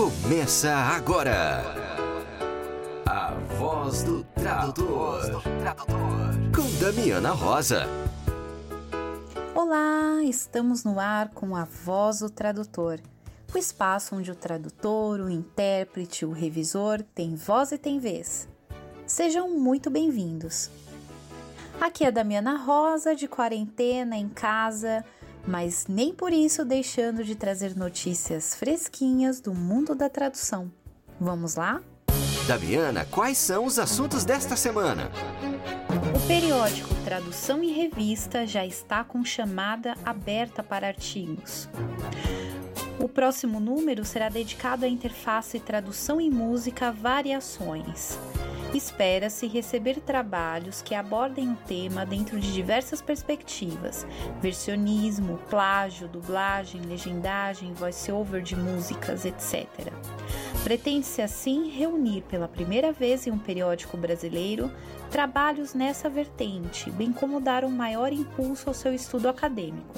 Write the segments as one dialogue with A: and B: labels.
A: Começa agora. A voz do tradutor. Com Damiana Rosa.
B: Olá, estamos no ar com a voz do tradutor. O espaço onde o tradutor, o intérprete, o revisor tem voz e tem vez. Sejam muito bem-vindos. Aqui é a Damiana Rosa, de quarentena em casa, mas nem por isso deixando de trazer notícias fresquinhas do mundo da tradução. Vamos lá?
A: Damiana, quais são os assuntos desta semana?
B: O periódico Tradução e Revista já está com chamada aberta para artigos. O próximo número será dedicado à interface Tradução e Música Variações. Espera-se receber trabalhos que abordem o tema dentro de diversas perspectivas: versionismo, plágio, dublagem, legendagem, voice-over de músicas, etc. Pretende-se assim reunir pela primeira vez em um periódico brasileiro trabalhos nessa vertente, bem como dar um maior impulso ao seu estudo acadêmico.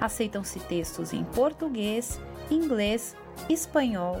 B: Aceitam-se textos em português, inglês, espanhol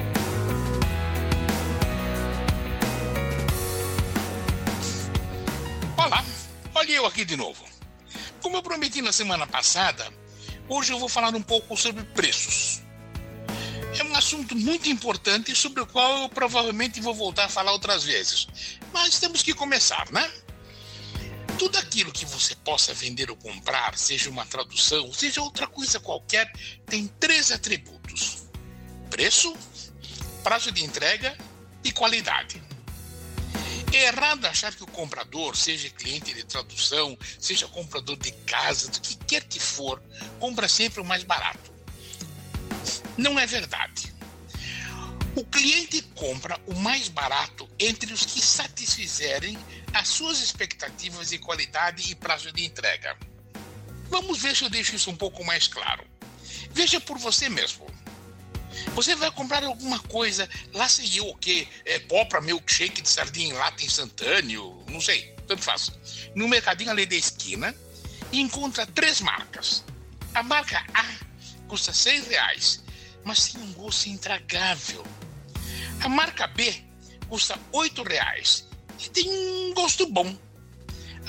C: eu aqui de novo. Como eu prometi na semana passada, hoje eu vou falar um pouco sobre preços. É um assunto muito importante sobre o qual eu provavelmente vou voltar a falar outras vezes. Mas temos que começar, né? Tudo aquilo que você possa vender ou comprar, seja uma tradução, seja outra coisa qualquer, tem três atributos: preço, prazo de entrega e qualidade. É errado achar que o comprador, seja cliente de tradução, seja comprador de casa, do que quer que for, compra sempre o mais barato. Não é verdade. O cliente compra o mais barato entre os que satisfizerem as suas expectativas de qualidade e prazo de entrega. Vamos ver se eu deixo isso um pouco mais claro. Veja por você mesmo. Você vai comprar alguma coisa, lá sei eu o quê? É, pó para milkshake de sardinha em lata instantâneo, não sei, tanto faz. No mercadinho ali da esquina, encontra três marcas. A marca A custa seis reais, mas tem um gosto intragável. A marca B custa oito reais e tem um gosto bom.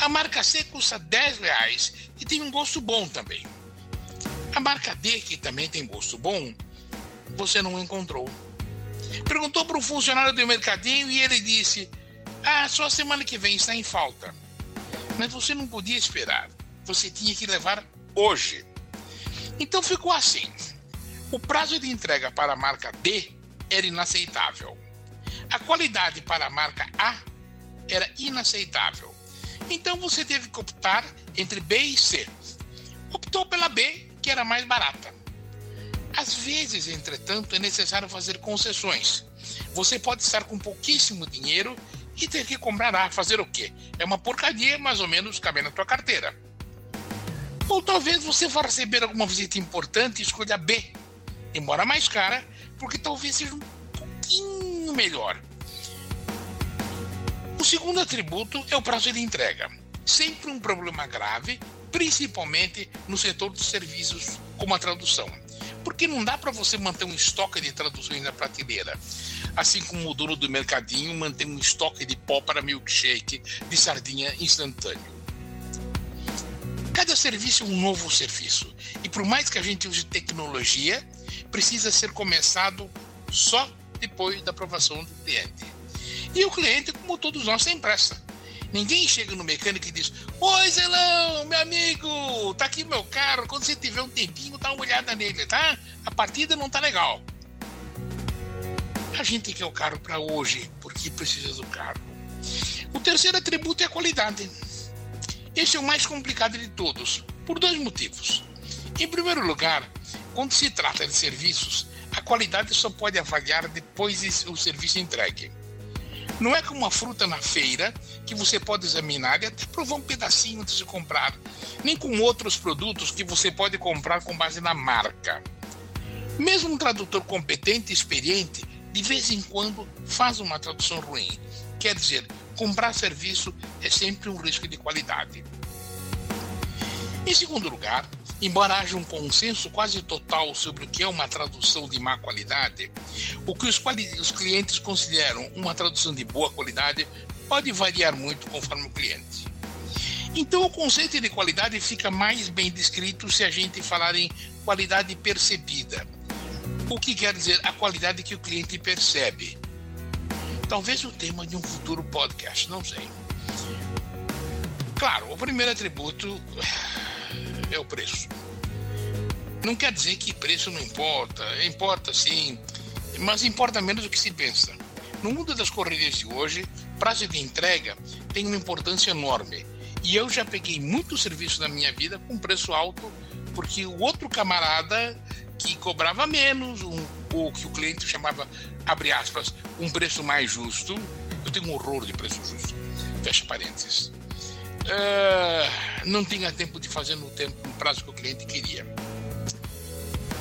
C: A marca C custa dez reais e tem um gosto bom também. A marca D, que também tem gosto bom, você não encontrou. Perguntou para um funcionário do mercadinho e ele disse: Ah, só semana que vem está em falta. Mas você não podia esperar. Você tinha que levar hoje. Então ficou assim. O prazo de entrega para a marca D era inaceitável. A qualidade para a marca A era inaceitável. Então você teve que optar entre B e C. Optou pela B, que era mais barata. Às vezes, entretanto, é necessário fazer concessões. Você pode estar com pouquíssimo dinheiro e ter que comprar A. Fazer o quê? É uma porcaria, mais ou menos, cabe na tua carteira. Ou talvez você vá receber alguma visita importante e escolha B, embora mais cara, porque talvez seja um pouquinho melhor. O segundo atributo é o prazo de entrega. Sempre um problema grave, principalmente no setor dos serviços, como a tradução porque não dá para você manter um estoque de traduções na prateleira. Assim como o dono do mercadinho mantém um estoque de pó para milkshake de sardinha instantâneo. Cada serviço é um novo serviço. E por mais que a gente use tecnologia, precisa ser começado só depois da aprovação do cliente. E o cliente, como todos nós, tem pressa. Ninguém chega no mecânico e diz: Oi, Zelão, meu amigo, tá aqui meu carro. Quando você tiver um tempinho, dá uma olhada nele, tá? A partida não tá legal. A gente quer o carro para hoje, porque precisa do carro. O terceiro atributo é a qualidade. Esse é o mais complicado de todos, por dois motivos. Em primeiro lugar, quando se trata de serviços, a qualidade só pode avaliar depois o serviço entregue. Não é como uma fruta na feira que você pode examinar e até provar um pedacinho antes de comprar, nem com outros produtos que você pode comprar com base na marca. Mesmo um tradutor competente e experiente, de vez em quando faz uma tradução ruim. Quer dizer, comprar serviço é sempre um risco de qualidade. Em segundo lugar, embora haja um consenso quase total sobre o que é uma tradução de má qualidade, o que os, os clientes consideram uma tradução de boa qualidade pode variar muito conforme o cliente. Então, o conceito de qualidade fica mais bem descrito se a gente falar em qualidade percebida. O que quer dizer a qualidade que o cliente percebe? Talvez o tema de um futuro podcast, não sei. Claro, o primeiro atributo é o preço. Não quer dizer que preço não importa, importa sim, mas importa menos do que se pensa. No mundo das correrias de hoje, prazo de entrega tem uma importância enorme. E eu já peguei muito serviço na minha vida com preço alto, porque o outro camarada que cobrava menos, um, ou que o cliente chamava, abre aspas, um preço mais justo. Eu tenho um horror de preço justo. Fecha parênteses. Uh, não tinha tempo de fazer no tempo, no prazo que o cliente queria.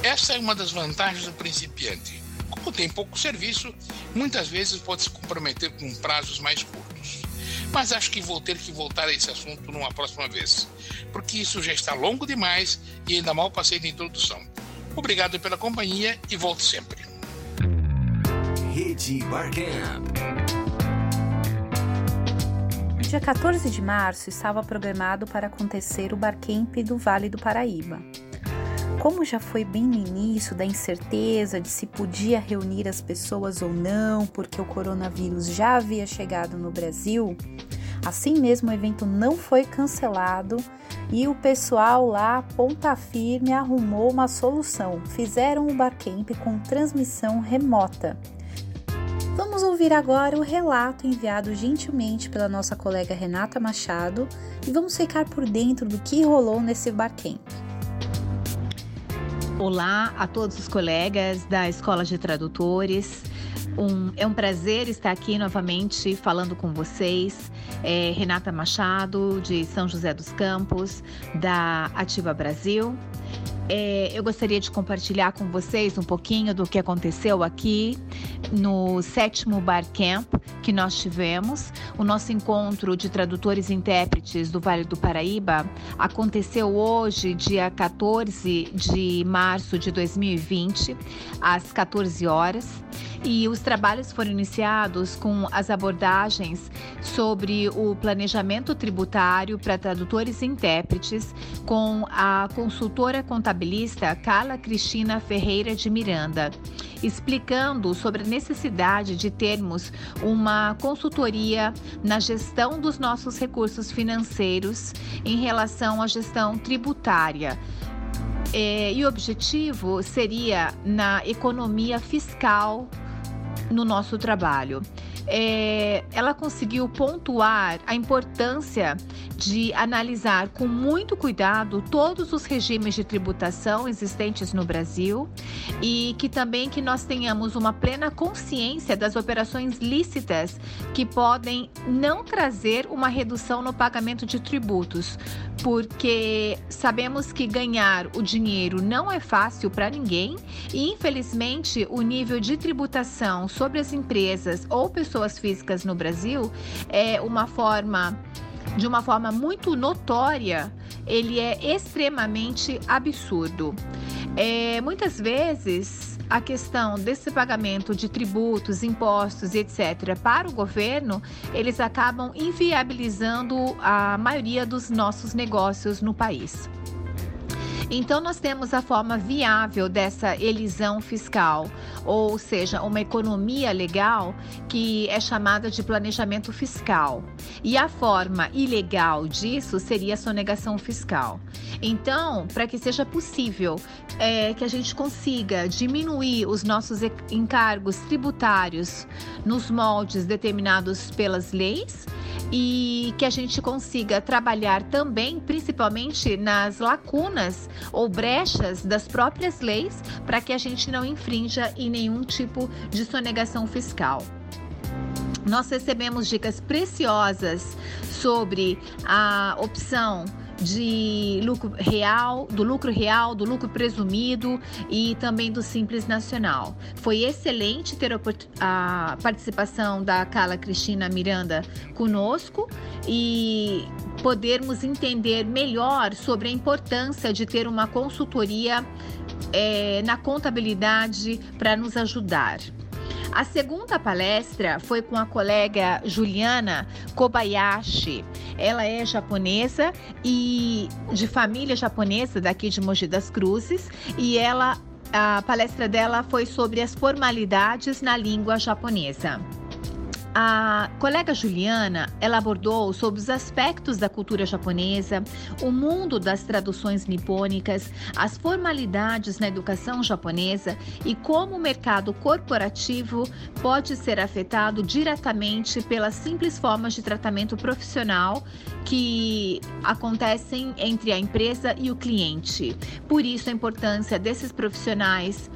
C: Essa é uma das vantagens do principiante. Como tem pouco serviço, muitas vezes pode se comprometer com prazos mais curtos. Mas acho que vou ter que voltar a esse assunto numa próxima vez, porque isso já está longo demais e ainda mal passei de introdução. Obrigado pela companhia e volte sempre.
A: Rede Barcamp
B: dia 14 de março estava programado para acontecer o Barcamp do Vale do Paraíba. Como já foi bem no início da incerteza de se podia reunir as pessoas ou não, porque o coronavírus já havia chegado no Brasil, assim mesmo o evento não foi cancelado e o pessoal lá, ponta firme, arrumou uma solução. Fizeram o Barcamp com transmissão remota. Vamos ouvir agora o relato enviado gentilmente pela nossa colega Renata Machado e vamos ficar por dentro do que rolou nesse barcamp.
D: Olá a todos os colegas da Escola de Tradutores. Um, é um prazer estar aqui novamente falando com vocês. É Renata Machado, de São José dos Campos, da Ativa Brasil. É, eu gostaria de compartilhar com vocês um pouquinho do que aconteceu aqui no sétimo Bar Camp que nós tivemos. O nosso encontro de tradutores e intérpretes do Vale do Paraíba aconteceu hoje, dia 14 de março de 2020, às 14 horas e os trabalhos foram iniciados com as abordagens sobre o planejamento tributário para tradutores e intérpretes com a consultora contabilista Carla Cristina Ferreira de Miranda, explicando sobre a necessidade de termos uma consultoria na gestão dos nossos recursos financeiros em relação à gestão tributária. É, e o objetivo seria na economia fiscal no nosso trabalho. É, ela conseguiu pontuar a importância de analisar com muito cuidado todos os regimes de tributação existentes no Brasil e que também que nós tenhamos uma plena consciência das operações lícitas que podem não trazer uma redução no pagamento de tributos, porque sabemos que ganhar o dinheiro não é fácil para ninguém e, infelizmente, o nível de tributação sobre as empresas ou pessoas físicas no Brasil é uma forma de uma forma muito notória, ele é extremamente absurdo. É, muitas vezes a questão desse pagamento de tributos, impostos, etc., para o governo, eles acabam inviabilizando a maioria dos nossos negócios no país. Então, nós temos a forma viável dessa elisão fiscal, ou seja, uma economia legal que é chamada de planejamento fiscal. E a forma ilegal disso seria a sonegação fiscal. Então, para que seja possível é, que a gente consiga diminuir os nossos encargos tributários nos moldes determinados pelas leis, e que a gente consiga trabalhar também, principalmente nas lacunas ou brechas das próprias leis, para que a gente não infrinja em nenhum tipo de sonegação fiscal. Nós recebemos dicas preciosas sobre a opção de lucro real, do lucro real, do lucro presumido e também do Simples Nacional. Foi excelente ter a participação da Carla Cristina Miranda conosco e podermos entender melhor sobre a importância de ter uma consultoria é, na contabilidade para nos ajudar. A segunda palestra foi com a colega Juliana Kobayashi. Ela é japonesa e de família japonesa daqui de Mogi das Cruzes e ela a palestra dela foi sobre as formalidades na língua japonesa. A colega Juliana, ela abordou sobre os aspectos da cultura japonesa, o mundo das traduções nipônicas, as formalidades na educação japonesa e como o mercado corporativo pode ser afetado diretamente pelas simples formas de tratamento profissional que acontecem entre a empresa e o cliente. Por isso a importância desses profissionais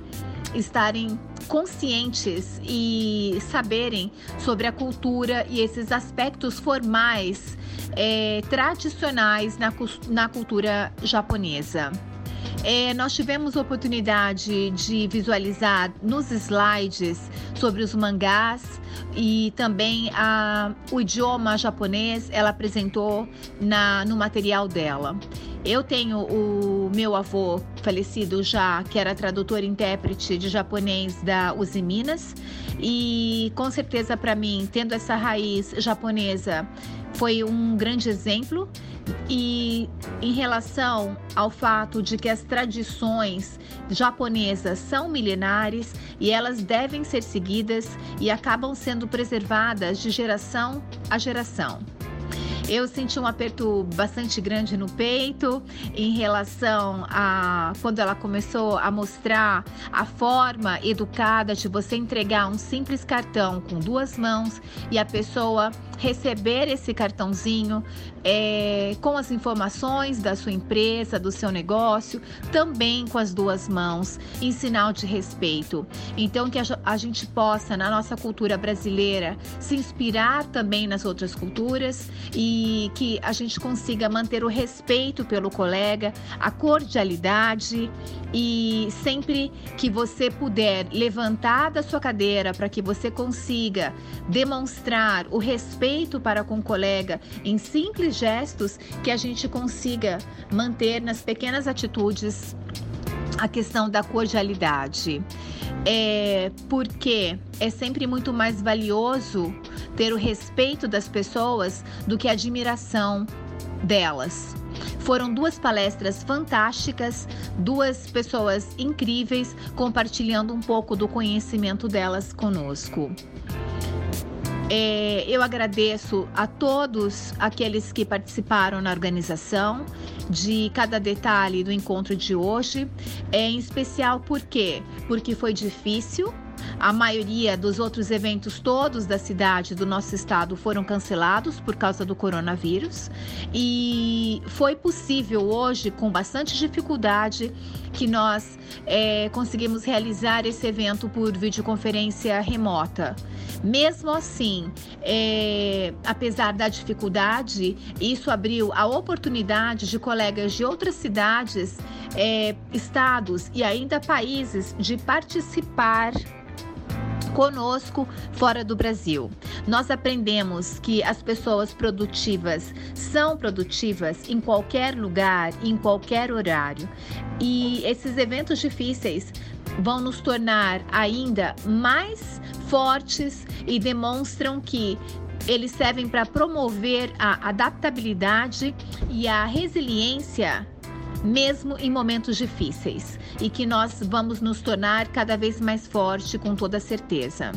D: estarem conscientes e saberem sobre a cultura e esses aspectos formais é, tradicionais na, na cultura japonesa. É, nós tivemos oportunidade de visualizar nos slides sobre os mangás e também a, o idioma japonês ela apresentou na, no material dela. Eu tenho o meu avô falecido já, que era tradutor e intérprete de japonês da Uzi Minas, e com certeza para mim, tendo essa raiz japonesa, foi um grande exemplo. E em relação ao fato de que as tradições japonesas são milenares e elas devem ser seguidas e acabam sendo preservadas de geração a geração. Eu senti um aperto bastante grande no peito em relação a quando ela começou a mostrar a forma educada de você entregar um simples cartão com duas mãos e a pessoa receber esse cartãozinho é, com as informações da sua empresa, do seu negócio, também com as duas mãos, em sinal de respeito. Então, que a, gente possa, na nossa cultura brasileira, se inspirar também nas outras culturas e que a gente consiga manter o respeito pelo colega, a cordialidade e sempre que você puder levantar da sua cadeira para que você consiga demonstrar o respeito para com o colega em simples gestos, que a gente consiga manter nas pequenas atitudes a questão da cordialidade. É porque é sempre muito mais valioso ter o respeito das pessoas do que a admiração delas. Foram duas palestras fantásticas, duas pessoas incríveis compartilhando um pouco do conhecimento delas conosco. É, eu agradeço a todos aqueles que participaram na organização de cada detalhe do encontro de hoje, é, em especial por quê? Porque foi difícil, a maioria dos outros eventos todos da cidade do nosso estado foram cancelados por causa do coronavírus e foi possível hoje, com bastante dificuldade, que nós é, conseguimos realizar esse evento por videoconferência remota. Mesmo assim, é, apesar da dificuldade, isso abriu a oportunidade de colegas de outras cidades, é, estados e ainda países de participar conosco fora do Brasil. Nós aprendemos que as pessoas produtivas são produtivas em qualquer lugar, em qualquer horário. E esses eventos difíceis vão nos tornar ainda mais fortes e demonstram que eles servem para promover a adaptabilidade e a resiliência mesmo em momentos difíceis, e que nós vamos nos tornar cada vez mais forte com toda certeza.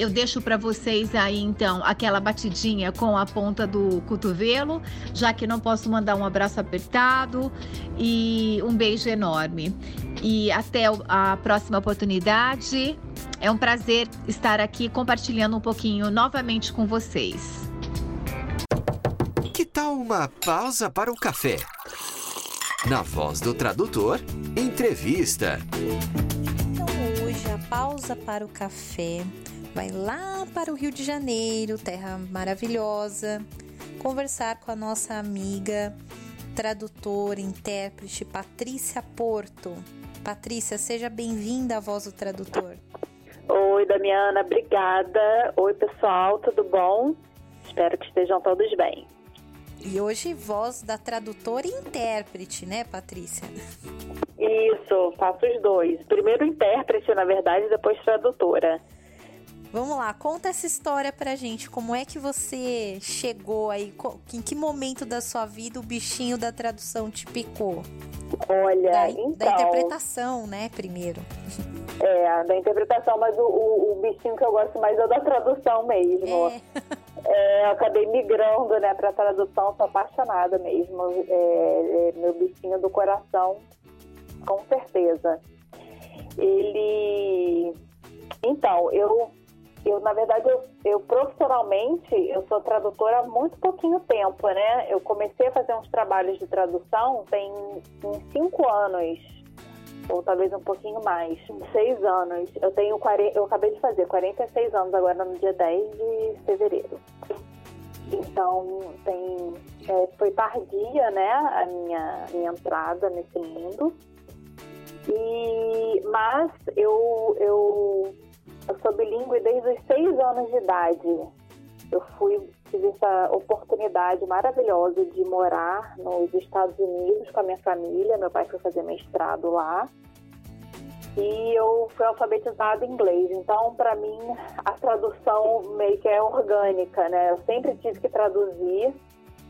D: Eu deixo para vocês aí então aquela batidinha com a ponta do cotovelo, já que não posso mandar um abraço apertado e um beijo enorme. E até a próxima oportunidade. É um prazer estar aqui compartilhando um pouquinho novamente com vocês.
A: Que tal uma pausa para o café? Na voz do tradutor, entrevista.
B: Então hoje a pausa para o café vai lá para o Rio de Janeiro, terra maravilhosa, conversar com a nossa amiga, tradutora, intérprete Patrícia Porto. Patrícia, seja bem-vinda à Voz do Tradutor.
E: Oi, Damiana, obrigada. Oi, pessoal, tudo bom? Espero que estejam todos bem.
B: E hoje, voz da tradutora e intérprete, né, Patrícia?
E: Isso, faço os dois. Primeiro intérprete, na verdade, depois tradutora.
B: Vamos lá, conta essa história pra gente. Como é que você chegou aí? Em que momento da sua vida o bichinho da tradução te picou?
E: Olha,
B: da,
E: então...
B: Da interpretação, né, primeiro.
E: É, da interpretação, mas o, o, o, bichinho que eu gosto mais é da tradução mesmo. É. é acabei migrando, né, pra tradução, sou apaixonada mesmo. É, é meu bichinho do coração, com certeza. Ele... Então, eu eu, na verdade, eu, eu, profissionalmente, eu sou tradutora há muito pouquinho tempo, né? Eu comecei a fazer uns trabalhos de tradução tem cinco anos, ou talvez um pouquinho mais, seis anos. Eu tenho 40, eu acabei de fazer 46 anos agora no dia 10 de fevereiro. Então, tem, é, foi tardia, né, a minha, minha entrada nesse mundo. E, mas eu, eu eu sou bilíngue desde os seis anos de idade. Eu fui tive essa oportunidade maravilhosa de morar nos Estados Unidos com a minha família. Meu pai foi fazer mestrado lá. E eu fui alfabetizada em inglês. Então, para mim, a tradução meio que é orgânica, né? Eu sempre tive que traduzir.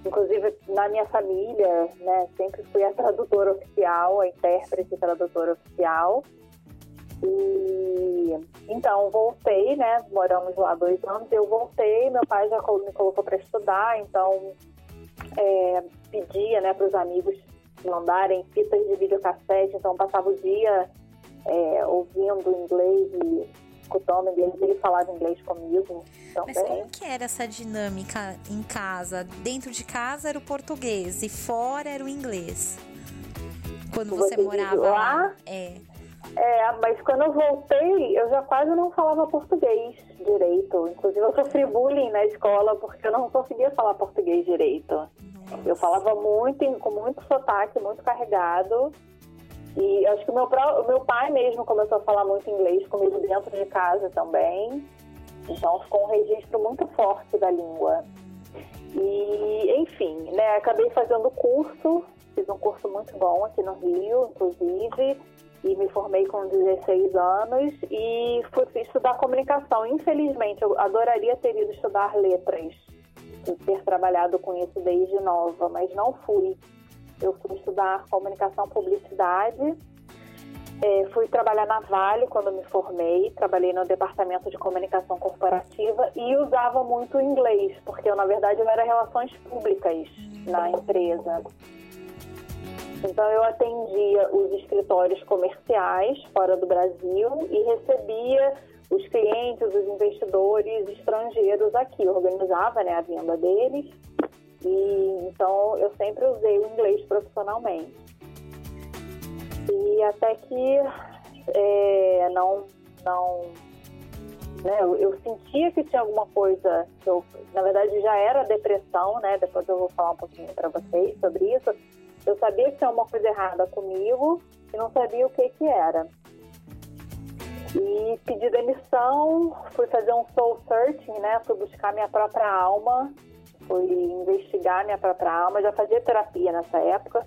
E: Inclusive, na minha família, né? Sempre fui a tradutora oficial, a intérprete tradutora oficial. E então voltei, né? Moramos lá dois anos. Eu voltei, meu pai já me colocou para estudar, então é, pedia, né, para os amigos mandarem fitas de videocassete. Então passava o dia é, ouvindo inglês e escutando inglês. Ele falava inglês comigo também.
B: Mas como que era essa dinâmica em casa? Dentro de casa era o português e fora era o inglês. Quando você, você morava lá? lá?
E: É. É, mas quando eu voltei, eu já quase não falava português direito. Inclusive, eu sofri bullying na escola porque eu não conseguia falar português direito. Nossa. Eu falava muito, com muito sotaque, muito carregado. E acho que o meu, o meu pai mesmo começou a falar muito inglês comigo dentro de casa também. Então, ficou um registro muito forte da língua. E, enfim, né, acabei fazendo curso, fiz um curso muito bom aqui no Rio, inclusive e me formei com 16 anos e fui estudar comunicação. Infelizmente, eu adoraria ter ido estudar letras e ter trabalhado com isso desde nova, mas não fui. Eu fui estudar comunicação publicidade. É, fui trabalhar na Vale quando me formei, trabalhei no departamento de comunicação corporativa e usava muito inglês, porque eu, na verdade, eu era relações públicas na empresa. Então eu atendia os escritórios comerciais fora do Brasil e recebia os clientes, os investidores estrangeiros aqui, organizava né, a venda deles. E então eu sempre usei o inglês profissionalmente. E até que é, não, não né, eu, eu, sentia que tinha alguma coisa, que eu, na verdade já era depressão, né? Depois eu vou falar um pouquinho para vocês sobre isso eu sabia que tinha uma coisa errada comigo e não sabia o que que era. E pedi demissão, fui fazer um soul searching, né? Fui buscar minha própria alma, fui investigar minha própria alma. Já fazia terapia nessa época,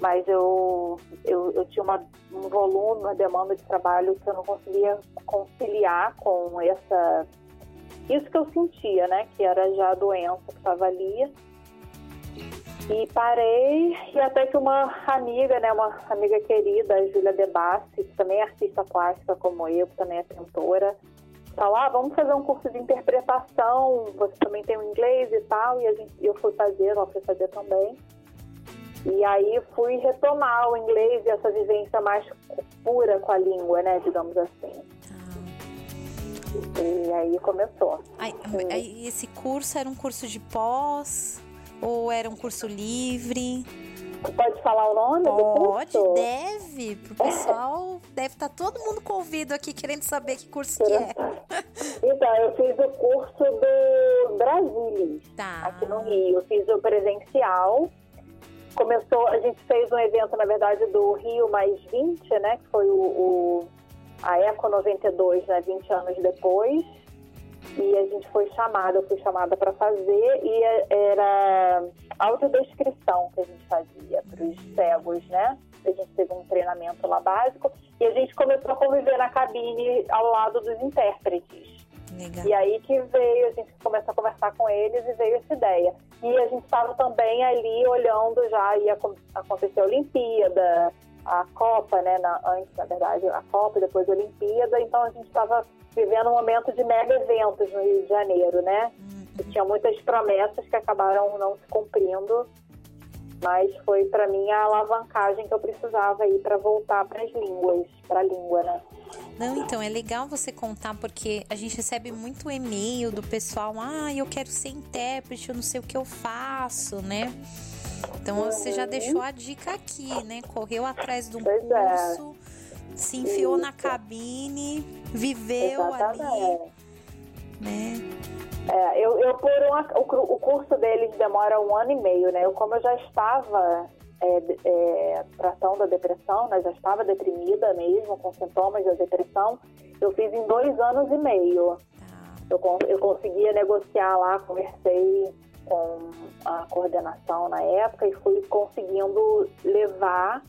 E: mas eu, eu, eu tinha uma, um volume, uma demanda de trabalho que eu não conseguia conciliar com essa isso que eu sentia, né? Que era já a doença que estava ali. E parei, e até que uma amiga, né, uma amiga querida, a Júlia Debassi, que também é artista plástica como eu, que também é pintora, falou, ah, vamos fazer um curso de interpretação, você também tem o inglês e tal, e a gente, eu fui fazer, ela foi fazer também. E aí fui retomar o inglês e essa vivência mais pura com a língua, né, digamos assim. Ah. E aí começou.
B: Aí, aí, esse curso era um curso de pós? Ou era um curso livre?
E: Pode falar o nome
B: Pode,
E: do curso?
B: deve. Pro pessoal, deve estar tá todo mundo convido aqui querendo saber que curso que é.
E: Então, eu fiz o curso do Brasilis,
B: Tá.
E: aqui no Rio. Eu fiz o presencial. Começou, a gente fez um evento, na verdade, do Rio Mais 20, né? Que foi o, o- a Eco 92, né? 20 anos depois. E a gente foi chamada, eu fui chamada para fazer e é- era audiodescrição que a gente fazia para os cegos, né? A gente teve um treinamento lá básico e a gente começou a conviver na cabine ao lado dos intérpretes.
B: Legal.
E: E aí que veio, a gente começou a conversar com eles e veio essa ideia. E a gente estava também ali olhando já, ia acon- acontecer a Olimpíada, a Copa, né? na- antes, na verdade, a Copa depois a Olimpíada. Então a gente estava vivendo um momento de mega eventos no Rio de Janeiro, né?
B: Hum,
E: E tinha muitas promessas que acabaram não se cumprindo. Mas foi para mim a alavancagem que eu precisava aí para voltar para as línguas, para a língua, né?
B: Não, então é legal você contar porque a gente recebe muito e-mail do pessoal, ah, eu quero ser intérprete, eu não sei o que eu faço, né? Então você já deixou a dica aqui, né? Correu atrás de um
E: Pois é.
B: curso, se enfiou na
E: Isso.
B: cabine, viveu ali,
E: Exatamente.
B: né?
E: É, eu, eu por o, o curso deles demora um ano e meio, né? Eu, como eu já estava é, é, tratando a depressão, né? Já estava deprimida mesmo, com sintomas da depressão, eu fiz em dois anos e meio.
B: Tá.
E: Eu, eu conseguia negociar lá, conversei com a coordenação na época e fui conseguindo levar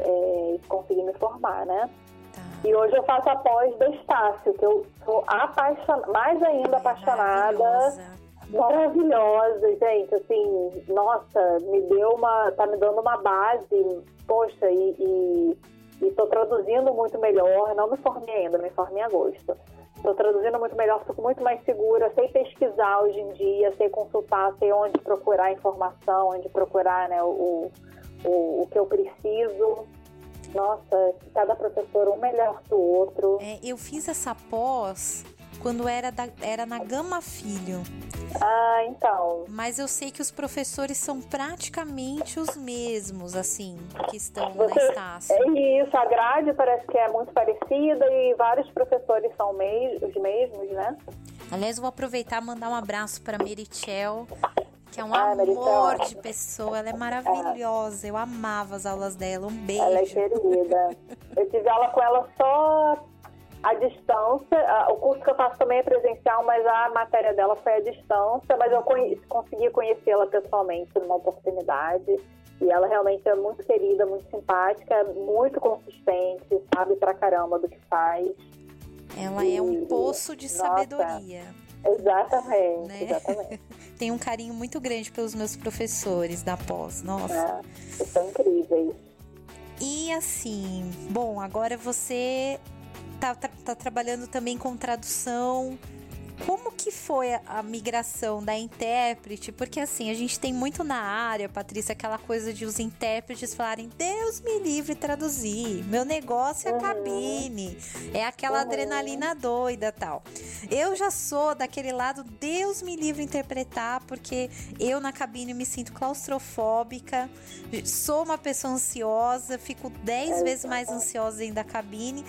E: é, e consegui me formar, né?
B: Tá.
E: E hoje eu faço a pós do Estácio, que eu sou apaixonada, mais ainda apaixonada,
B: Maravilhosa.
E: maravilhosa, gente. Assim, nossa, me deu uma. tá me dando uma base, poxa, e, e, e tô traduzindo muito melhor. Não me formei ainda, me formei em agosto. Tô traduzindo muito melhor, fico muito mais segura, sei pesquisar hoje em dia, sei consultar, sei onde procurar informação, onde procurar né, o, o, o que eu preciso. Nossa, cada professor um melhor que o outro.
B: É, eu fiz essa pós quando era, da- era na Gama Filho.
E: Ah, então.
B: Mas eu sei que os professores são praticamente os mesmos, assim, que estão
E: Você-
B: na Estácio.
E: É isso, a grade parece que é muito parecida e vários professores são os mesmos, né?
B: Aliás, vou aproveitar e mandar um abraço para Merichel, que é um
E: Ah,
B: amor
E: ótimo.
B: de pessoa. Ela é maravilhosa. Eu amava as aulas dela. Um beijo.
E: Ela é querida. Eu tive aula com ela só à distância. Ah, O curso que eu faço também é presencial, mas a matéria dela foi à distância. Mas eu conhe- consegui conhecê-la pessoalmente numa oportunidade. E ela realmente é muito querida, muito simpática, muito consistente, sabe pra caramba do que faz.
B: Ela é um poço de
E: Nossa.
B: sabedoria.
E: Exatamente,
B: Né?
E: exatamente.
B: Tenho um carinho muito grande pelos meus professores da pós. Nossa.
E: É, são incríveis.
B: E assim, bom, agora você tá, tá, tá trabalhando também com tradução. Como que foi a, migração da intérprete? Porque assim, a gente tem muito na área, Patrícia, aquela coisa de os intérpretes falarem, Deus me livre traduzir, meu negócio é a
E: Uhum.
B: cabine, é aquela
E: Uhum.
B: adrenalina doida tal. Eu já sou daquele lado, Deus me livre interpretar, porque eu na cabine me sinto claustrofóbica, sou uma pessoa ansiosa, fico dez vezes mais ansiosa dentro da cabine.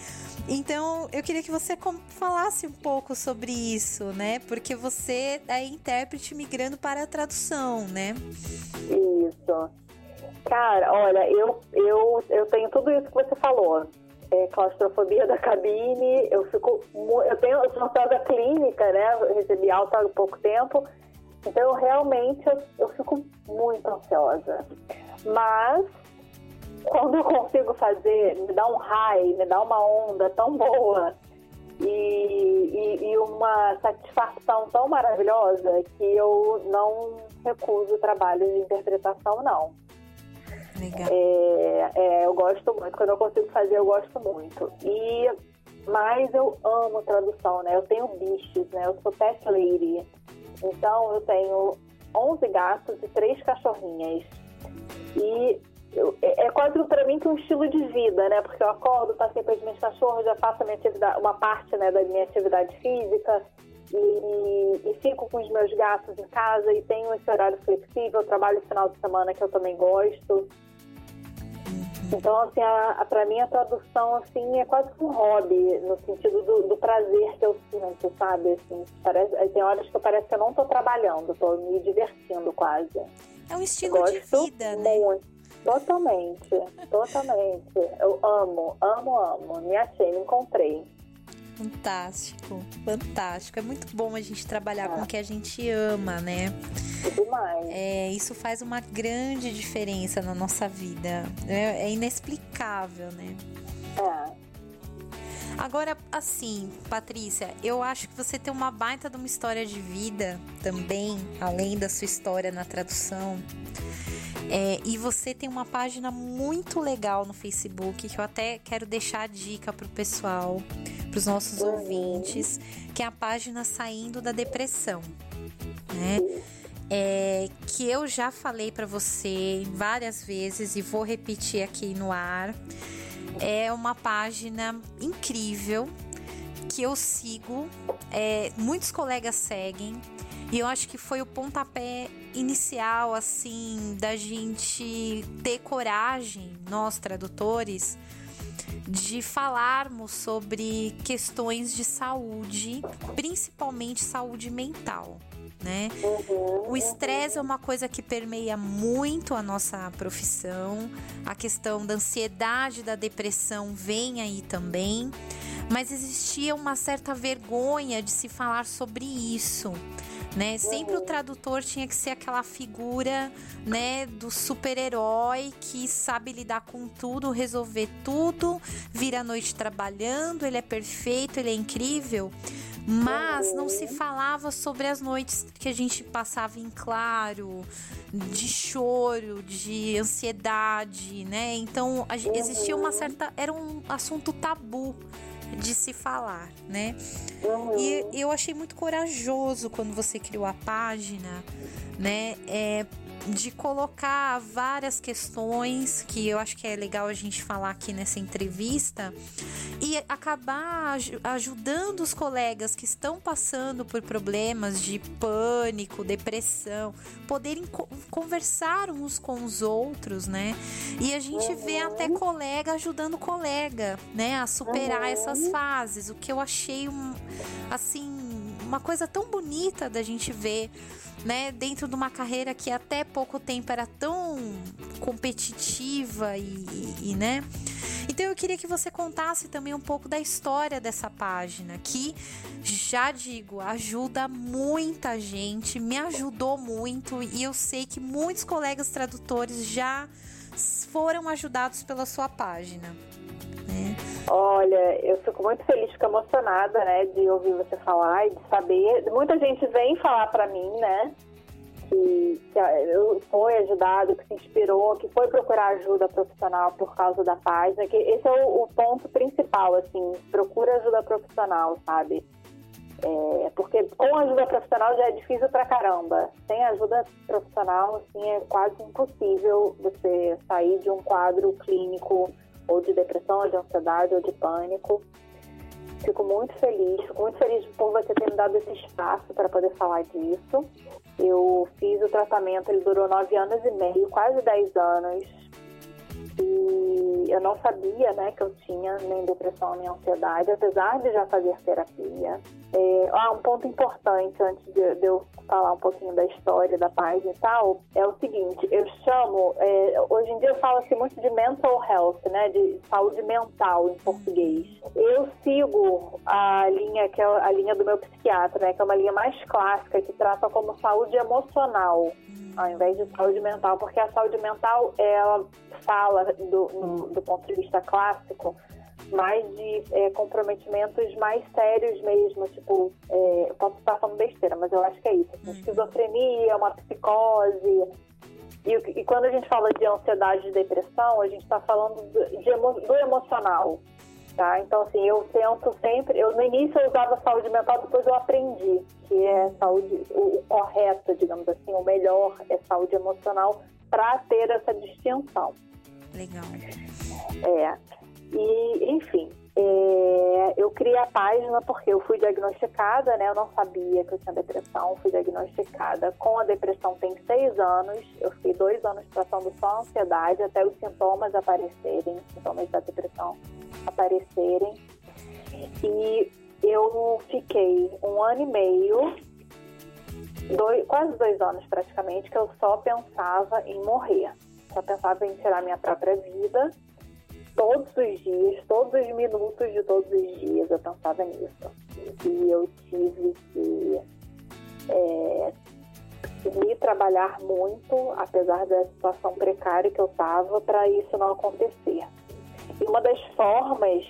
B: Então, eu queria que você falasse um pouco sobre isso, né? Porque você é intérprete migrando para a tradução, né?
E: Isso. Cara, olha, eu, eu, eu tenho tudo isso que você falou. É, claustrofobia da cabine, eu fico. Eu tenho eu sou ansiosa clínica, né? Eu recebi alta há pouco tempo. Então realmente eu, eu fico muito ansiosa. Mas quando eu consigo fazer, me dá um high, me dá uma onda tão boa e, e, e uma satisfação tão maravilhosa que eu não recuso trabalho de interpretação, não.
B: Legal.
E: É, é, eu gosto muito, quando eu consigo fazer, eu gosto muito. E, mas eu amo tradução, né? Eu tenho bichos, né? Eu sou pet lady. Então, eu tenho 11 gatos e 3 cachorrinhas. E eu- é, é quase para mim que um estilo de vida, né? Porque eu acordo, passeio com as minhas cachorras, já faço a minha atividade, uma parte né, da minha atividade física. e, e, fico com os meus gatos em casa e tenho esse horário flexível, trabalho final de semana que eu também gosto. Então, assim, para mim a tradução, assim, é quase que um hobby, no sentido do, do, prazer que eu sinto, sabe? Assim, parece, tem horas que parece que eu não estou trabalhando, estou me divertindo quase.
B: É um estilo de vida, né?
E: muito. Totalmente, totalmente. Eu amo, amo, amo. Me achei, me encontrei.
B: Fantástico, fantástico. É muito bom a gente trabalhar com o que a gente ama, né?
E: Demais.
B: É, isso faz uma grande diferença na nossa vida. É, é inexplicável, né?
E: É.
B: Agora, assim, Patrícia, eu acho que você tem uma baita de uma história de vida também, além da sua história na tradução. É, e você tem uma página muito legal no Facebook que eu até quero deixar a dica pro pessoal, pros nossos uhum. ouvintes, que é a página Saindo da Depressão, né? É, que eu já falei para você várias vezes e vou repetir aqui no ar. É uma página incrível que eu sigo, é, muitos colegas seguem. E eu acho que foi o pontapé inicial, assim, da gente ter coragem, nós tradutores, de falarmos sobre questões de saúde, principalmente saúde mental. Né? O estresse é uma coisa que permeia muito a nossa profissão, a questão da ansiedade, da depressão vem aí também, mas existia uma certa vergonha de se falar sobre isso né? Sempre o tradutor tinha que ser aquela figura, né, do super-herói que sabe lidar com tudo, resolver tudo, vira a noite trabalhando, ele é perfeito, ele é incrível. Mas não se falava sobre as noites que a gente passava em claro, de choro, de ansiedade, né? Então existia uma certa. Era um assunto tabu de se falar, né? Uhum. E eu achei muito corajoso quando você criou a página, né? É, de colocar várias questões que eu acho que é legal a gente falar aqui nessa entrevista e acabar ajudando os colegas que estão passando por problemas de pânico, depressão, poderem conversar uns com os outros, né? E a gente uhum. vê até colega ajudando colega, né, a superar uhum. essas fases, o que eu achei um, assim uma coisa tão bonita da gente ver né, dentro de uma carreira que até pouco tempo era tão competitiva e, e, né? Então eu queria que você contasse também um pouco da história dessa página, que já digo, ajuda muita gente, me ajudou muito e eu sei que muitos colegas tradutores já foram ajudados pela sua página. Né?
E: Olha, eu fico muito feliz, fico emocionada, né, de ouvir você falar e de saber. Muita gente vem falar para mim, né, que, que foi ajudado, que se inspirou, que foi procurar ajuda profissional por causa da página, que esse é o, o ponto principal, assim, procura ajuda profissional, sabe? É, porque com ajuda profissional já é difícil pra caramba. Sem ajuda profissional, assim, é quase impossível você sair de um quadro clínico ou de depressão, ou de ansiedade, ou de pânico. Fico muito feliz, fico muito feliz por você ter me dado esse espaço para poder falar disso. Eu fiz o tratamento, ele durou nove anos e meio, quase dez anos. E eu não sabia, né, que eu tinha nem depressão nem ansiedade, apesar de já fazer terapia. É, ah, um ponto importante antes de, de, eu falar um pouquinho da história da página e tal, é o seguinte, eu chamo, é, hoje em dia eu falo assim muito de mental health, né, de saúde mental em português. Eu sigo a linha que é a linha do meu psiquiatra, né, que é uma linha mais clássica que trata como saúde emocional ao invés de saúde mental, porque a saúde mental ela fala do, do ponto de vista clássico mais de é, comprometimentos mais sérios mesmo, tipo, é, posso estar falando besteira, mas eu acho que é isso, assim, esquizofrenia, uma psicose, e, e, quando a gente fala de ansiedade e depressão, a gente está falando do, de do emocional, tá? Então, assim, eu tento sempre, eu no início eu usava saúde mental, depois eu aprendi que é saúde, o, o correto, digamos assim, o melhor é saúde emocional para ter essa distinção.
B: Legal.
E: É. E, enfim, É, eu criei a página porque eu fui diagnosticada, né? Eu não sabia que eu tinha depressão, fui diagnosticada com a depressão tem seis anos. Eu fiquei dois anos tratando só a ansiedade até os sintomas aparecerem, sintomas da depressão aparecerem. E eu fiquei um ano e meio, dois, quase dois anos praticamente, que eu só pensava em morrer. Só pensava em tirar minha própria vida todos os dias, todos os minutos de todos os dias eu pensava nisso. E eu tive que é, me trabalhar muito, apesar da situação precária que eu estava, para isso não acontecer. E uma das formas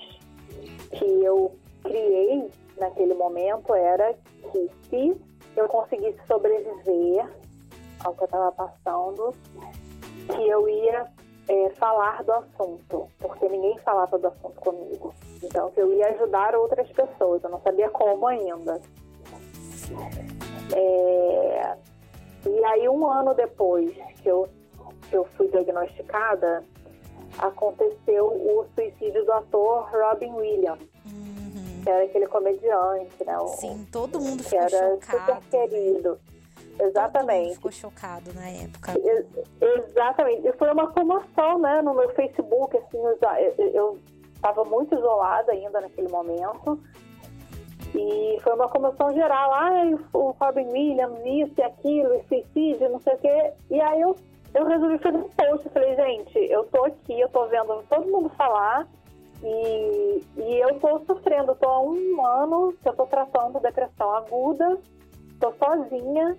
E: que eu criei naquele momento era que se eu conseguisse sobreviver ao que eu estava passando, que eu ia é, falar do assunto, porque ninguém falava do assunto comigo. Então, eu ia ajudar outras pessoas, eu não sabia como ainda. É, e aí, um ano depois que eu, que eu fui diagnosticada, aconteceu o suicídio do ator Robin Williams, uhum. que era aquele comediante, né?
B: Sim, todo mundo ficou
E: que era
B: chocado,
E: super querido. Exatamente.
B: ficou chocado na época.
E: Exatamente. E foi uma comoção, né, no meu Facebook, assim, eu estava muito isolada ainda naquele momento. E foi uma comoção geral. Ai, o Robin Williams, isso e aquilo, e suicídio, não sei o quê. E aí eu, eu resolvi fazer um post. Eu falei, gente, eu tô aqui, eu tô vendo todo mundo falar. E, e eu tô sofrendo, eu tô há um ano que eu tô tratando depressão aguda, tô sozinha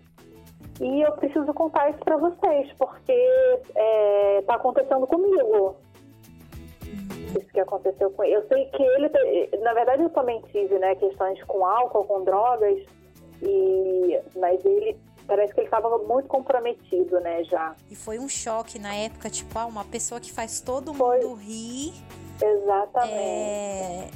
E: e eu preciso contar isso para vocês, porque é, tá acontecendo comigo. Isso que aconteceu com ele. Eu sei que ele, na verdade, eu também tive, né, questões com álcool, com drogas, e mas ele parece que ele estava muito comprometido, né, já.
B: E foi um choque na época, tipo, ah, uma pessoa que faz todo foi. mundo rir.
E: Exatamente.
B: É,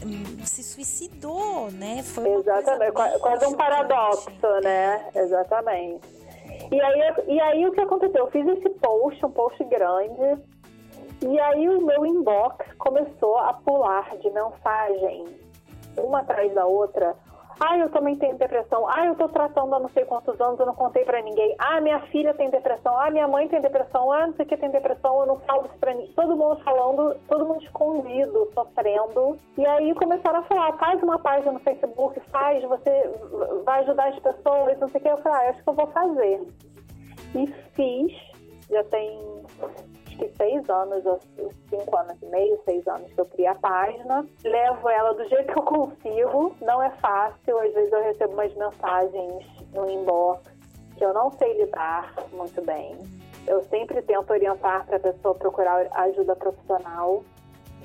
B: se suicidou, né?
E: Foi Exatamente, quase um paradoxo, né? É. Exatamente. E aí, e aí o que aconteceu? Eu fiz esse post, um post grande, e aí o meu inbox começou a pular de mensagem, uma atrás da outra. Ah, eu também tenho depressão. Ah, eu tô tratando há não sei quantos anos, eu não contei para ninguém. Ah, minha filha tem depressão. Ah, minha mãe tem depressão. Ah, não sei o que tem depressão, eu não falo isso pra ninguém. Todo mundo falando, todo mundo escondido, sofrendo. E aí começaram a falar, faz uma página no Facebook, faz, você vai ajudar as pessoas, não sei o que. Eu falei, ah, acho que eu vou fazer. E fiz, já tem acho que seis anos, cinco anos e meio, seis anos que eu criei a página. Levo ela do jeito que eu consigo. Não é fácil, às vezes eu recebo umas mensagens no inbox que eu não sei lidar muito bem. Eu sempre tento orientar para a pessoa procurar ajuda profissional.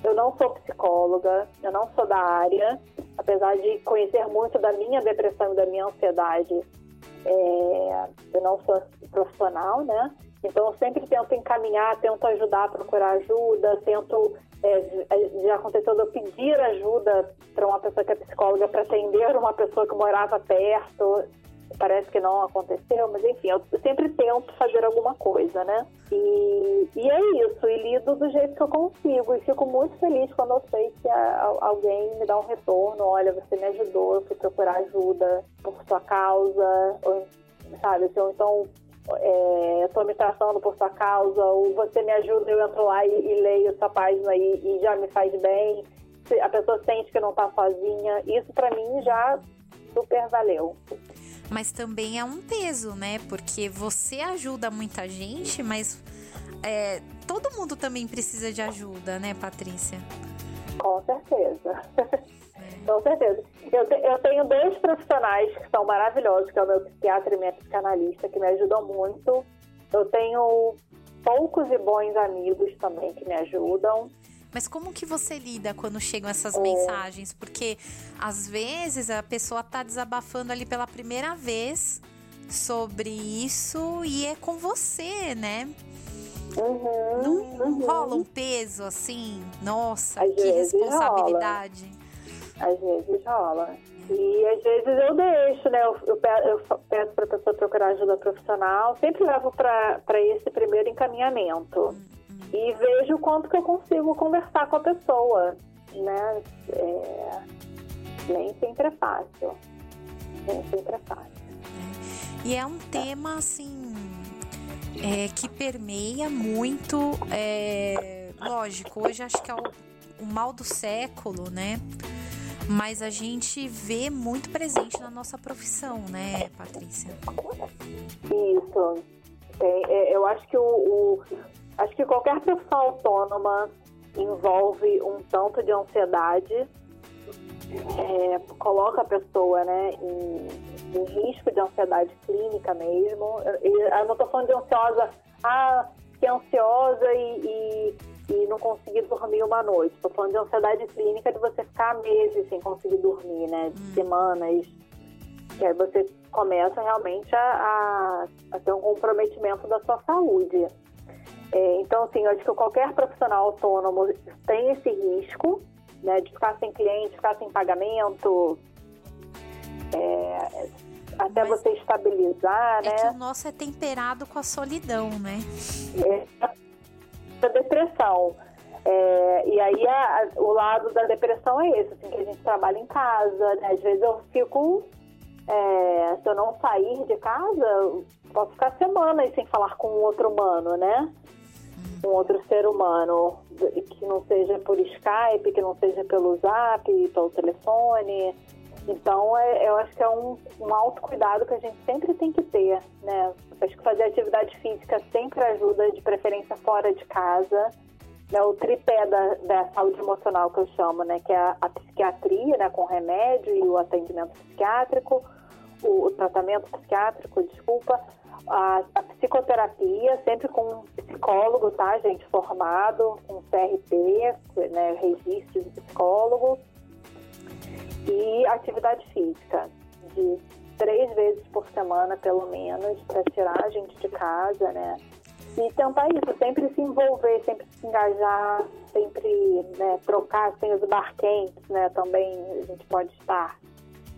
E: Eu não sou psicóloga, eu não sou da área, apesar de conhecer muito da minha depressão e da minha ansiedade. É, eu não sou profissional, né? Então, eu sempre tento encaminhar, tento ajudar procurar ajuda, tento. É, já aconteceu de eu pedir ajuda para uma pessoa que é psicóloga para atender uma pessoa que morava perto. Parece que não aconteceu, mas enfim, eu sempre tento fazer alguma coisa, né? E, e é isso, e lido do jeito que eu consigo. E fico muito feliz quando eu sei que a, alguém me dá um retorno: olha, você me ajudou, eu fui procurar ajuda por sua causa, ou, sabe? Ou então é, estou me tratando por sua causa, ou você me ajuda, eu entro lá e, e leio sua página e, e, já me faz bem. A pessoa sente que não está sozinha. Isso para mim já super valeu.
B: Mas também é um peso, né? Porque você ajuda muita gente, mas é, todo mundo também precisa de ajuda, né, Patrícia?
E: Com certeza. Com certeza. Eu, te, eu tenho dois profissionais que são maravilhosos, que é o meu psiquiatra e minha psicanalista, que me ajudam muito. Eu tenho poucos e bons amigos também que me ajudam.
B: Mas como que você lida quando chegam essas é. mensagens? Porque às vezes a pessoa tá desabafando ali pela primeira vez sobre isso e é com você, né?
E: Uhum,
B: não,
E: uhum.
B: rola um peso assim? Nossa, Às que responsabilidade.
E: Rola. Às vezes rola. E às vezes eu deixo, né? Eu, eu peço para a pessoa procurar ajuda profissional, sempre levo para esse primeiro encaminhamento. E vejo quanto que eu consigo conversar com a pessoa. né? É, nem sempre é fácil. Nem sempre é fácil.
B: E é um tema, assim, é, que permeia muito. É, lógico, hoje acho que é o, o mal do século, né? Mas a gente vê muito presente na nossa profissão, né, Patrícia?
E: Isso. Tem, é, eu acho que o, o, acho que qualquer profissão autônoma envolve um tanto de ansiedade, é, coloca a pessoa né, em, em, risco de ansiedade clínica mesmo. Eu, eu não estou falando de ansiosa, ah, que é ansiosa e, e, e, não conseguir dormir uma noite. Estou falando de ansiedade clínica de você ficar meses sem conseguir dormir, né? Hum. semanas. Que aí você começa realmente a, a, a ter um comprometimento da sua saúde. É, então, assim, eu acho que qualquer profissional autônomo tem esse risco, né, de ficar sem cliente, ficar sem pagamento, é, até Mas você estabilizar,
B: é
E: né?
B: que o nosso é temperado com a solidão, né?
E: É, a depressão. É, e aí a, a, o lado da depressão é esse, assim, que a gente trabalha em casa, né? Às vezes eu fico, é, se eu não sair de casa, posso ficar semanas sem falar com um outro humano, né? um outro ser humano, que não seja por Skype, que não seja pelo Zap, pelo telefone. Então, é, eu acho que é um, um autocuidado que a gente sempre tem que ter, né? Acho que fazer atividade física sempre ajuda, de preferência fora de casa. Né? O tripé da, da saúde emocional que eu chamo, né? Que é a, a psiquiatria, né? Com remédio e o atendimento psiquiátrico, o, o tratamento psiquiátrico, desculpa, a, a, psicoterapia, sempre com um psicólogo, tá, gente, formado, com CRP, né, registro de psicólogo, e atividade física, de três vezes por semana, pelo menos, para tirar a gente de casa, né, e tentar isso, sempre se envolver, sempre se engajar, sempre né, trocar, tem os barquentes, né, também a gente pode estar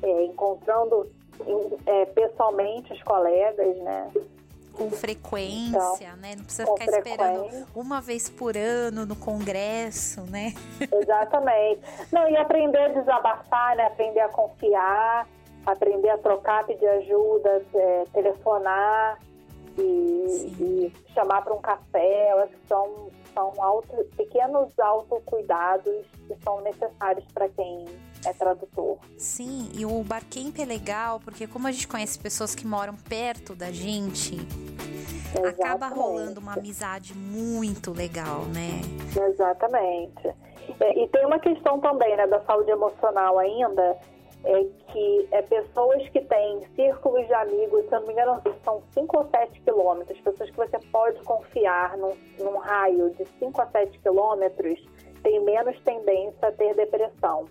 E: é, encontrando é, pessoalmente os colegas, né?
B: Com frequência, então, né? Não precisa ficar esperando uma vez por ano no congresso, né?
E: Exatamente. Não, e aprender a desabafar, né? Aprender a confiar, aprender a trocar, pedir ajuda, é, telefonar e, e chamar para um café. Eu acho que são, são auto, pequenos autocuidados que são necessários para quem é tradutor.
B: Sim, e o Barcamp é legal porque como a gente conhece pessoas que moram perto da gente, Exatamente. acaba rolando uma amizade muito legal, né?
E: Exatamente. É, e tem uma questão também, né, da saúde emocional ainda, é que é pessoas que têm círculos de amigos, se eu não me engano, são 5 ou 7 quilômetros, pessoas que você pode confiar num, num raio de 5 a 7 quilômetros, tem menos tendência a ter depressão.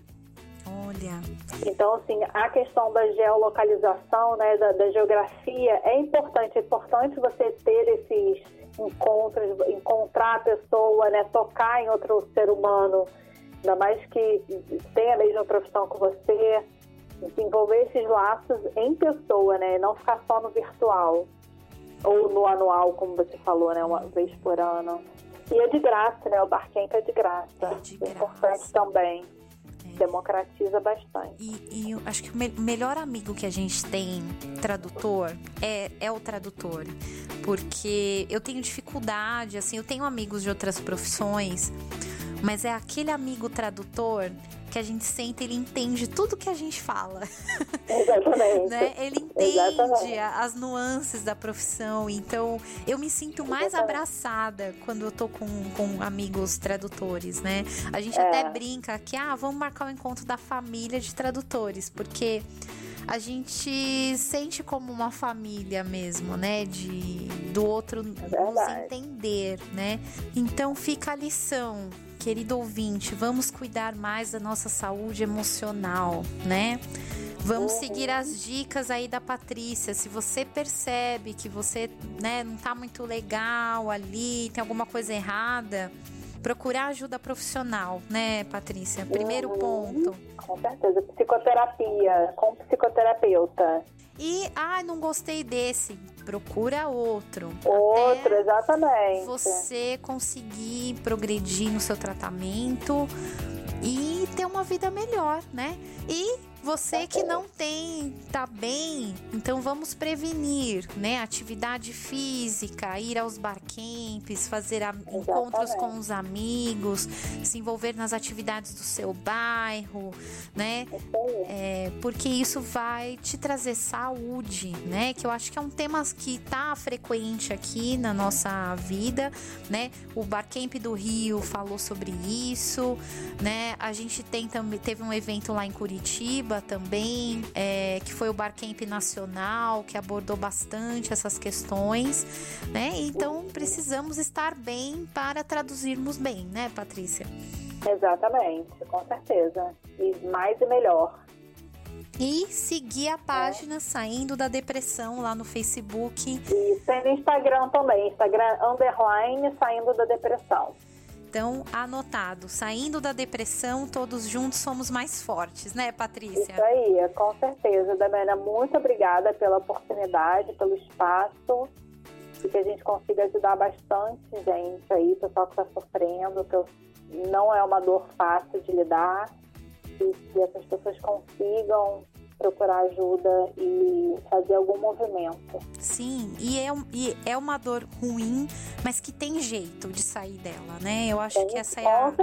B: Olha.
E: Então, assim, a questão da geolocalização, né, da, da geografia, é importante. É importante você ter esses encontros, encontrar a pessoa, né, tocar em outro ser humano, ainda mais que tem a mesma profissão que você, desenvolver esses laços em pessoa, né, não ficar só no virtual ou no anual, como você falou, né, uma vez por ano. E é de graça, né, o Barcamp é de graça. É de graça. É importante também democratiza bastante.
B: E, e acho que o me melhor amigo que a gente tem, tradutor, é, é o tradutor. Porque eu tenho dificuldade, assim, eu tenho amigos de outras profissões, mas é aquele amigo tradutor que a gente sente, ele entende tudo que a gente fala.
E: Exatamente.
B: né? Ele entende Exatamente. as nuances da profissão. Então, eu me sinto mais Exatamente. abraçada quando eu tô com, com amigos tradutores, né? A gente é. até brinca que, ah, vamos marcar o um encontro da família de tradutores, porque a gente sente como uma família mesmo, né? De do outro é nos entender, né? Então fica a lição querido ouvinte, vamos cuidar mais da nossa saúde emocional, né? Vamos seguir as dicas aí da Patrícia. Se você percebe que você né, não tá muito legal ali, tem alguma coisa errada, procurar ajuda profissional, né, Patrícia? Primeiro uhum. ponto.
E: Com certeza. Psicoterapia, com psicoterapeuta.
B: E, ah, não gostei desse. Procura outro.
E: Outro, exatamente.
B: Você conseguir progredir no seu tratamento e ter uma vida melhor, né? E você que não tem, tá bem, então vamos prevenir, né? Atividade física, ir aos barcamps, fazer a, encontros com os amigos, se envolver nas atividades do seu bairro, né? É, porque isso vai te trazer saúde, né? Que eu acho que é um tema que tá frequente aqui na nossa vida, né? O Barcamp do Rio falou sobre isso, né? A gente tem também teve um evento lá em Curitiba também, é, que foi o Barcamp Nacional, que abordou bastante essas questões, né? Então precisamos estar bem para traduzirmos bem, né, Patrícia?
E: Exatamente, com certeza. E mais e melhor.
B: E seguir a página é. Saindo da Depressão lá no Facebook.
E: E no Instagram também, Instagram underline Saindo da Depressão.
B: Então, anotado, saindo da depressão, todos juntos somos mais fortes, né, Patrícia?
E: Isso aí, com certeza. Damiana, muito obrigada pela oportunidade, pelo espaço e que a gente consiga ajudar bastante gente aí, pessoal que está sofrendo, que não é uma dor fácil de lidar e que essas pessoas consigam procurar ajuda e fazer algum movimento.
B: Sim, e é, e é uma dor ruim, mas que tem jeito de sair dela, né? Eu acho tem, que essa é a,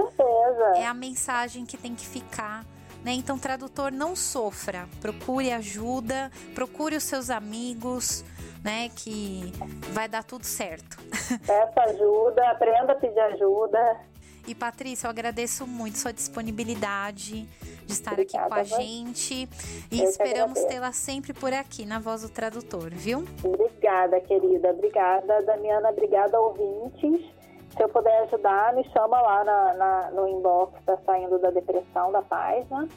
B: é a mensagem que tem que ficar. Né? Então, tradutor, não sofra, procure ajuda, procure os seus amigos, né? Que vai dar tudo certo.
E: Peça ajuda, aprenda a pedir ajuda.
B: E Patrícia, eu agradeço muito sua disponibilidade de estar Obrigada, aqui com a gente e eu esperamos tê-la sempre por aqui na Voz do Tradutor, viu?
E: Obrigada, querida. Obrigada, Damiana. Obrigada, ouvintes. Se eu puder ajudar, me chama lá na, na, no inbox tá Saindo da Depressão da página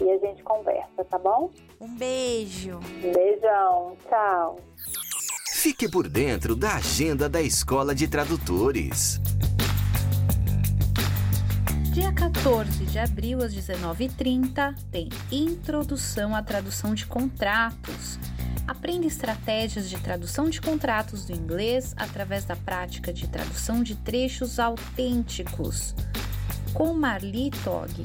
E: e a gente conversa, tá bom?
B: Um beijo.
E: Um beijão. Tchau.
A: Fique por dentro da agenda da Escola de Tradutores.
B: Dia 14 de abril, às 19h30, tem Introdução à Tradução de Contratos. Aprenda estratégias de tradução de contratos do inglês através da prática de tradução de trechos autênticos, com Marli Tog.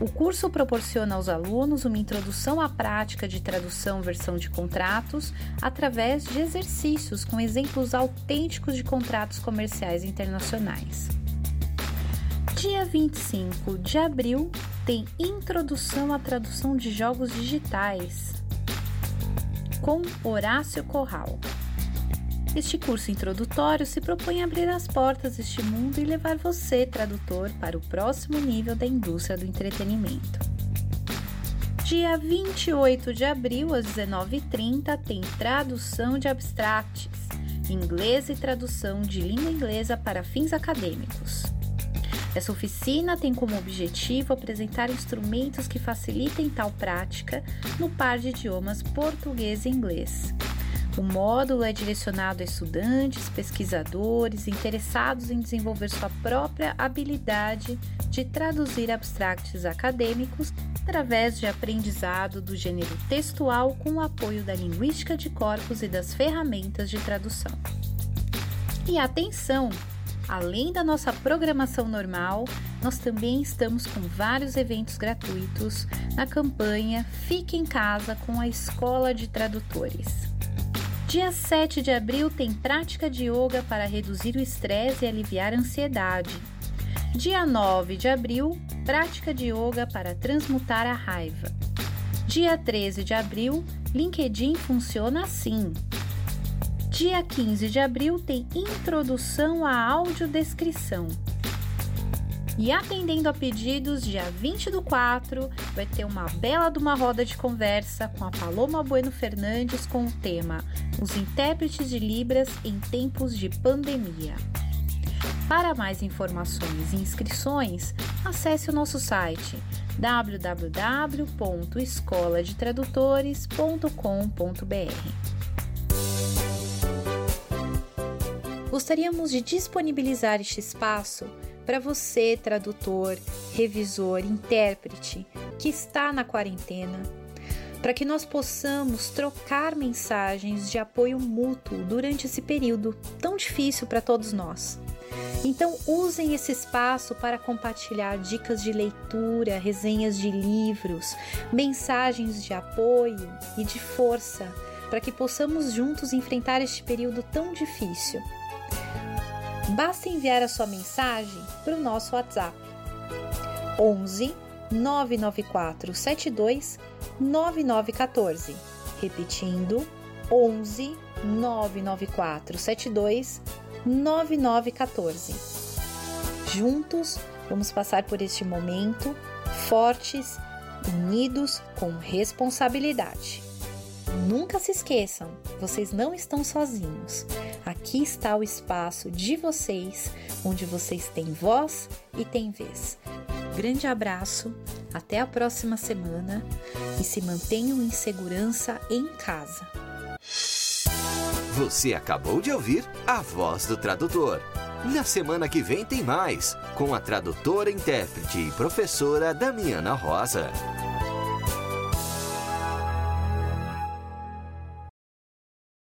B: O curso proporciona aos alunos uma introdução à prática de tradução versão de contratos através de exercícios com exemplos autênticos de contratos comerciais internacionais. Dia 25 de abril tem Introdução à Tradução de Jogos Digitais com Horácio Corral. Este curso introdutório se propõe a abrir as portas deste mundo e levar você, tradutor, para o próximo nível da indústria do entretenimento. Dia 28 de abril, às 19h30, tem Tradução de Abstracts, inglês e tradução de língua inglesa para fins acadêmicos. Essa oficina tem como objetivo apresentar instrumentos que facilitem tal prática no par de idiomas português e inglês. O módulo é direcionado a estudantes, pesquisadores interessados em desenvolver sua própria habilidade de traduzir abstracts acadêmicos através de aprendizado do gênero textual com o apoio da linguística de corpos e das ferramentas de tradução. E atenção! Além da nossa programação normal, nós também estamos com vários eventos gratuitos na campanha Fique em Casa com a Escola de Tradutores. Dia 7 de abril tem prática de yoga para reduzir o estresse e aliviar a ansiedade. Dia 9 de abril, prática de yoga para transmutar a raiva. Dia 13 de abril, LinkedIn funciona assim. Dia 15 de abril tem introdução à audiodescrição. E atendendo a pedidos, dia 20 do 4, vai ter uma bela de uma roda de conversa com a Paloma Bueno Fernandes com o tema Os intérpretes de Libras em tempos de pandemia. Para mais informações e inscrições, acesse o nosso site www.escoladetradutores.com.br. Gostaríamos de disponibilizar este espaço para você, tradutor, revisor, intérprete, que está na quarentena, para que nós possamos trocar mensagens de apoio mútuo durante esse período tão difícil para todos nós. Então, usem esse espaço para compartilhar dicas de leitura, resenhas de livros, mensagens de apoio e de força para que possamos juntos enfrentar este período tão difícil. Basta enviar a sua mensagem para o nosso WhatsApp 11 994 72 9914. Repetindo, 11 994 72 9914. Juntos, vamos passar por este momento fortes, unidos com responsabilidade. Nunca se esqueçam, vocês não estão sozinhos. Aqui está o espaço de vocês, onde vocês têm voz e têm vez. Grande abraço, até a próxima semana e se mantenham em segurança em casa.
A: Você acabou de ouvir a voz do tradutor. Na semana que vem tem mais, com a tradutora, intérprete e professora Damiana Rosa.